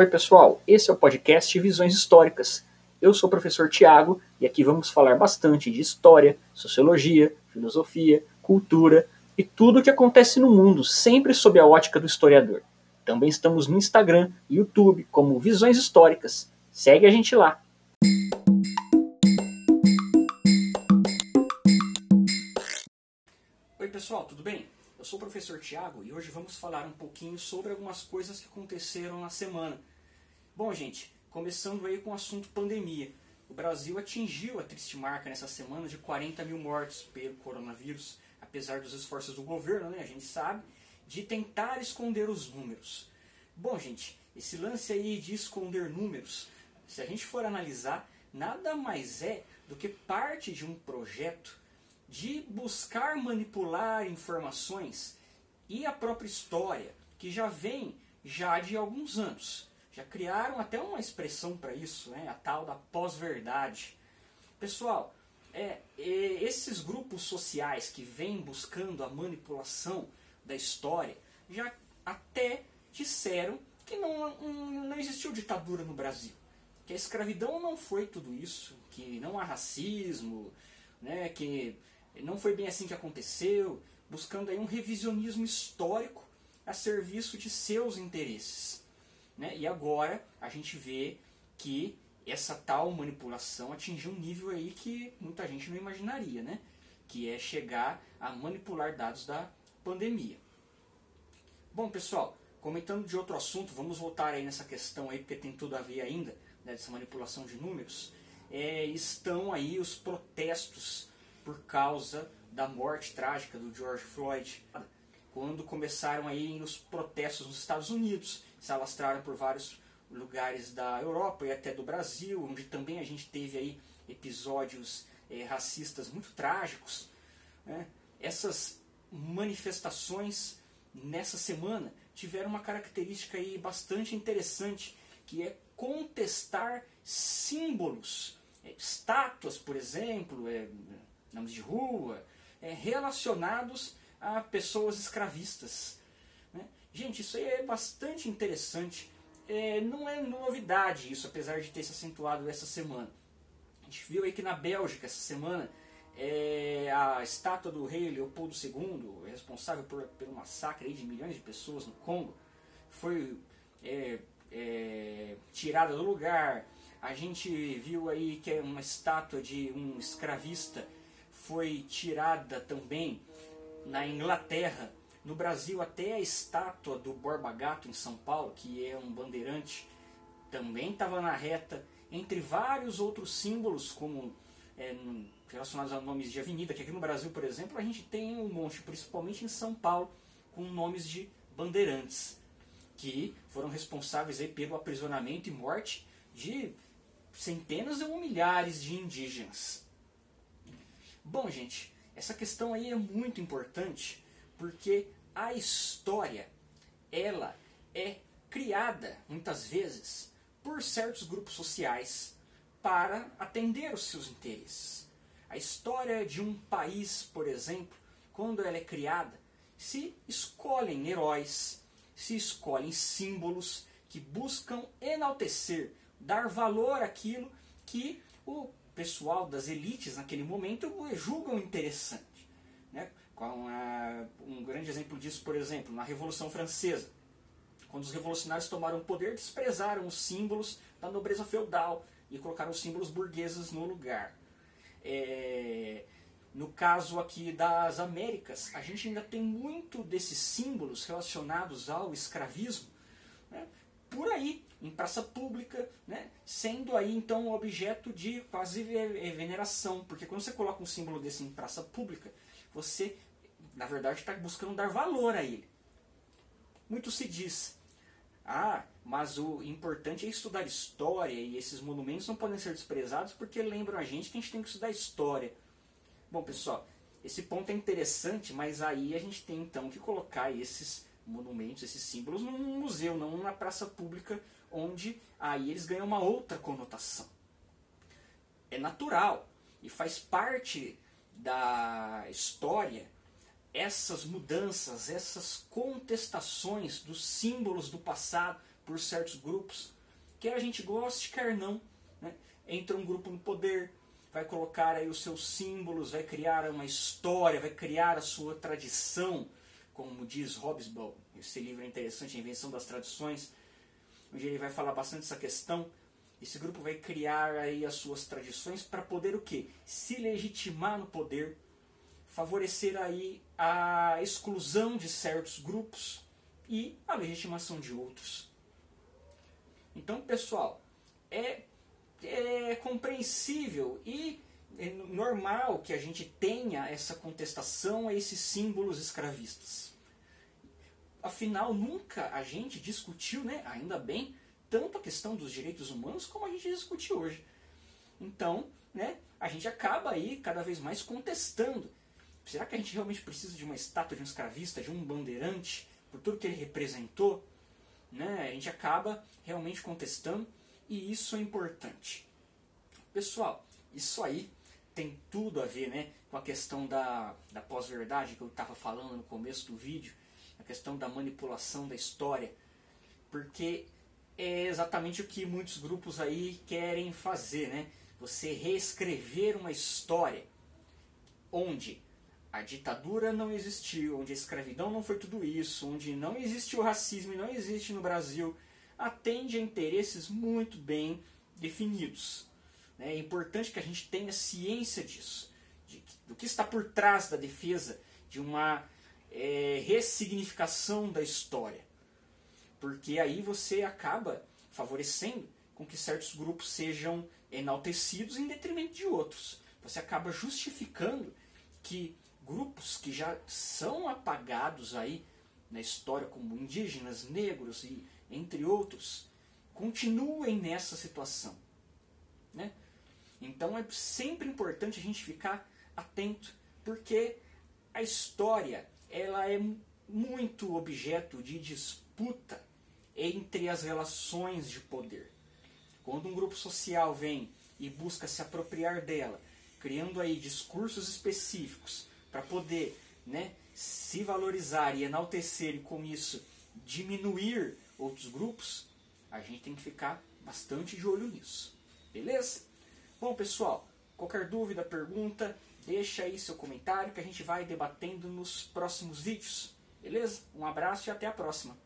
Oi, pessoal, esse é o podcast Visões Históricas. Eu sou o professor Tiago e aqui vamos falar bastante de história, sociologia, filosofia, cultura e tudo o que acontece no mundo, sempre sob a ótica do historiador. Também estamos no Instagram e YouTube como Visões Históricas. Segue a gente lá. Oi, pessoal, tudo bem? Eu sou o professor Tiago e hoje vamos falar um pouquinho sobre algumas coisas que aconteceram na semana. Bom, gente, começando aí com o assunto pandemia. O Brasil atingiu a triste marca nessa semana de 40 mil mortos pelo coronavírus, apesar dos esforços do governo, né, a gente sabe, de tentar esconder os números. Bom, gente, esse lance aí de esconder números, se a gente for analisar, nada mais é do que parte de um projeto de buscar manipular informações e a própria história, que já vem já de alguns anos. Já criaram até uma expressão para isso, né? a tal da pós-verdade. Pessoal, é, esses grupos sociais que vêm buscando a manipulação da história já até disseram que não, não existiu ditadura no Brasil. Que a escravidão não foi tudo isso, que não há racismo, né, que não foi bem assim que aconteceu, buscando aí um revisionismo histórico a serviço de seus interesses. Né? E agora a gente vê que essa tal manipulação atingiu um nível aí que muita gente não imaginaria, né? que é chegar a manipular dados da pandemia. Bom, pessoal, comentando de outro assunto, vamos voltar aí nessa questão aí, porque tem tudo a ver ainda, né, dessa manipulação de números. É, estão aí os protestos por causa da morte trágica do George Floyd, quando começaram aí os protestos nos Estados Unidos, se alastraram por vários lugares da Europa e até do Brasil, onde também a gente teve aí episódios é, racistas muito trágicos. Né? Essas manifestações nessa semana tiveram uma característica aí bastante interessante, que é contestar símbolos, é, estátuas, por exemplo, é, nomes de rua, é, relacionados a pessoas escravistas. Né? Gente, isso aí é bastante interessante. É, não é novidade isso, apesar de ter se acentuado essa semana. A gente viu aí que na Bélgica, essa semana, é, a estátua do rei Leopoldo II, responsável por, pelo massacre de milhões de pessoas no Congo, foi é, é, tirada do lugar. A gente viu aí que é uma estátua de um escravista foi tirada também na Inglaterra. No Brasil, até a estátua do Borba Gato em São Paulo, que é um bandeirante, também estava na reta, entre vários outros símbolos, como é, relacionados a nomes de avenida, que aqui no Brasil, por exemplo, a gente tem um monte, principalmente em São Paulo, com nomes de bandeirantes, que foram responsáveis aí pelo aprisionamento e morte de centenas ou milhares de indígenas. Bom, gente, essa questão aí é muito importante porque a história ela é criada muitas vezes por certos grupos sociais para atender os seus interesses. A história de um país, por exemplo, quando ela é criada, se escolhem heróis, se escolhem símbolos que buscam enaltecer, dar valor àquilo que o pessoal das elites naquele momento julgam interessante. Né? um grande exemplo disso, por exemplo, na Revolução Francesa. Quando os revolucionários tomaram o poder, desprezaram os símbolos da nobreza feudal e colocaram os símbolos burgueses no lugar. É, no caso aqui das Américas, a gente ainda tem muito desses símbolos relacionados ao escravismo né, por aí em praça pública, né, sendo aí então objeto de quase veneração, porque quando você coloca um símbolo desse em praça pública, você na verdade está buscando dar valor a ele. Muito se diz, ah, mas o importante é estudar história e esses monumentos não podem ser desprezados porque lembram a gente que a gente tem que estudar história. Bom, pessoal, esse ponto é interessante, mas aí a gente tem então que colocar esses monumentos, esses símbolos num museu, não na praça pública onde aí eles ganham uma outra conotação. É natural e faz parte da história essas mudanças, essas contestações dos símbolos do passado, por certos grupos, quer a gente goste, quer não. Né? Entra um grupo no poder, vai colocar aí os seus símbolos, vai criar uma história, vai criar a sua tradição, como diz Hobsbawm. Esse livro é interessante, A Invenção das Tradições, onde ele vai falar bastante essa questão. Esse grupo vai criar aí as suas tradições para poder o quê? Se legitimar no poder, favorecer aí a exclusão de certos grupos e a legitimação de outros. Então, pessoal, é, é compreensível e é normal que a gente tenha essa contestação a esses símbolos escravistas. Afinal, nunca a gente discutiu, né, ainda bem, tanto a questão dos direitos humanos como a gente discute hoje. Então, né, a gente acaba aí cada vez mais contestando. Será que a gente realmente precisa de uma estátua de um escravista, de um bandeirante, por tudo que ele representou? Né? A gente acaba realmente contestando e isso é importante. Pessoal, isso aí tem tudo a ver né, com a questão da, da pós-verdade que eu estava falando no começo do vídeo, a questão da manipulação da história, porque é exatamente o que muitos grupos aí querem fazer, né? Você reescrever uma história onde a ditadura não existiu, onde a escravidão não foi tudo isso, onde não existe o racismo e não existe no Brasil, atende a interesses muito bem definidos. Né? É importante que a gente tenha ciência disso, de, do que está por trás da defesa de uma é, ressignificação da história. Porque aí você acaba favorecendo com que certos grupos sejam enaltecidos em detrimento de outros. Você acaba justificando que grupos que já são apagados aí na história como indígenas, negros e entre outros, continuem nessa situação. Né? Então é sempre importante a gente ficar atento, porque a história ela é muito objeto de disputa entre as relações de poder. Quando um grupo social vem e busca se apropriar dela, criando aí discursos específicos para poder né, se valorizar e enaltecer e com isso diminuir outros grupos, a gente tem que ficar bastante de olho nisso. Beleza? Bom, pessoal, qualquer dúvida, pergunta, deixa aí seu comentário que a gente vai debatendo nos próximos vídeos. Beleza? Um abraço e até a próxima.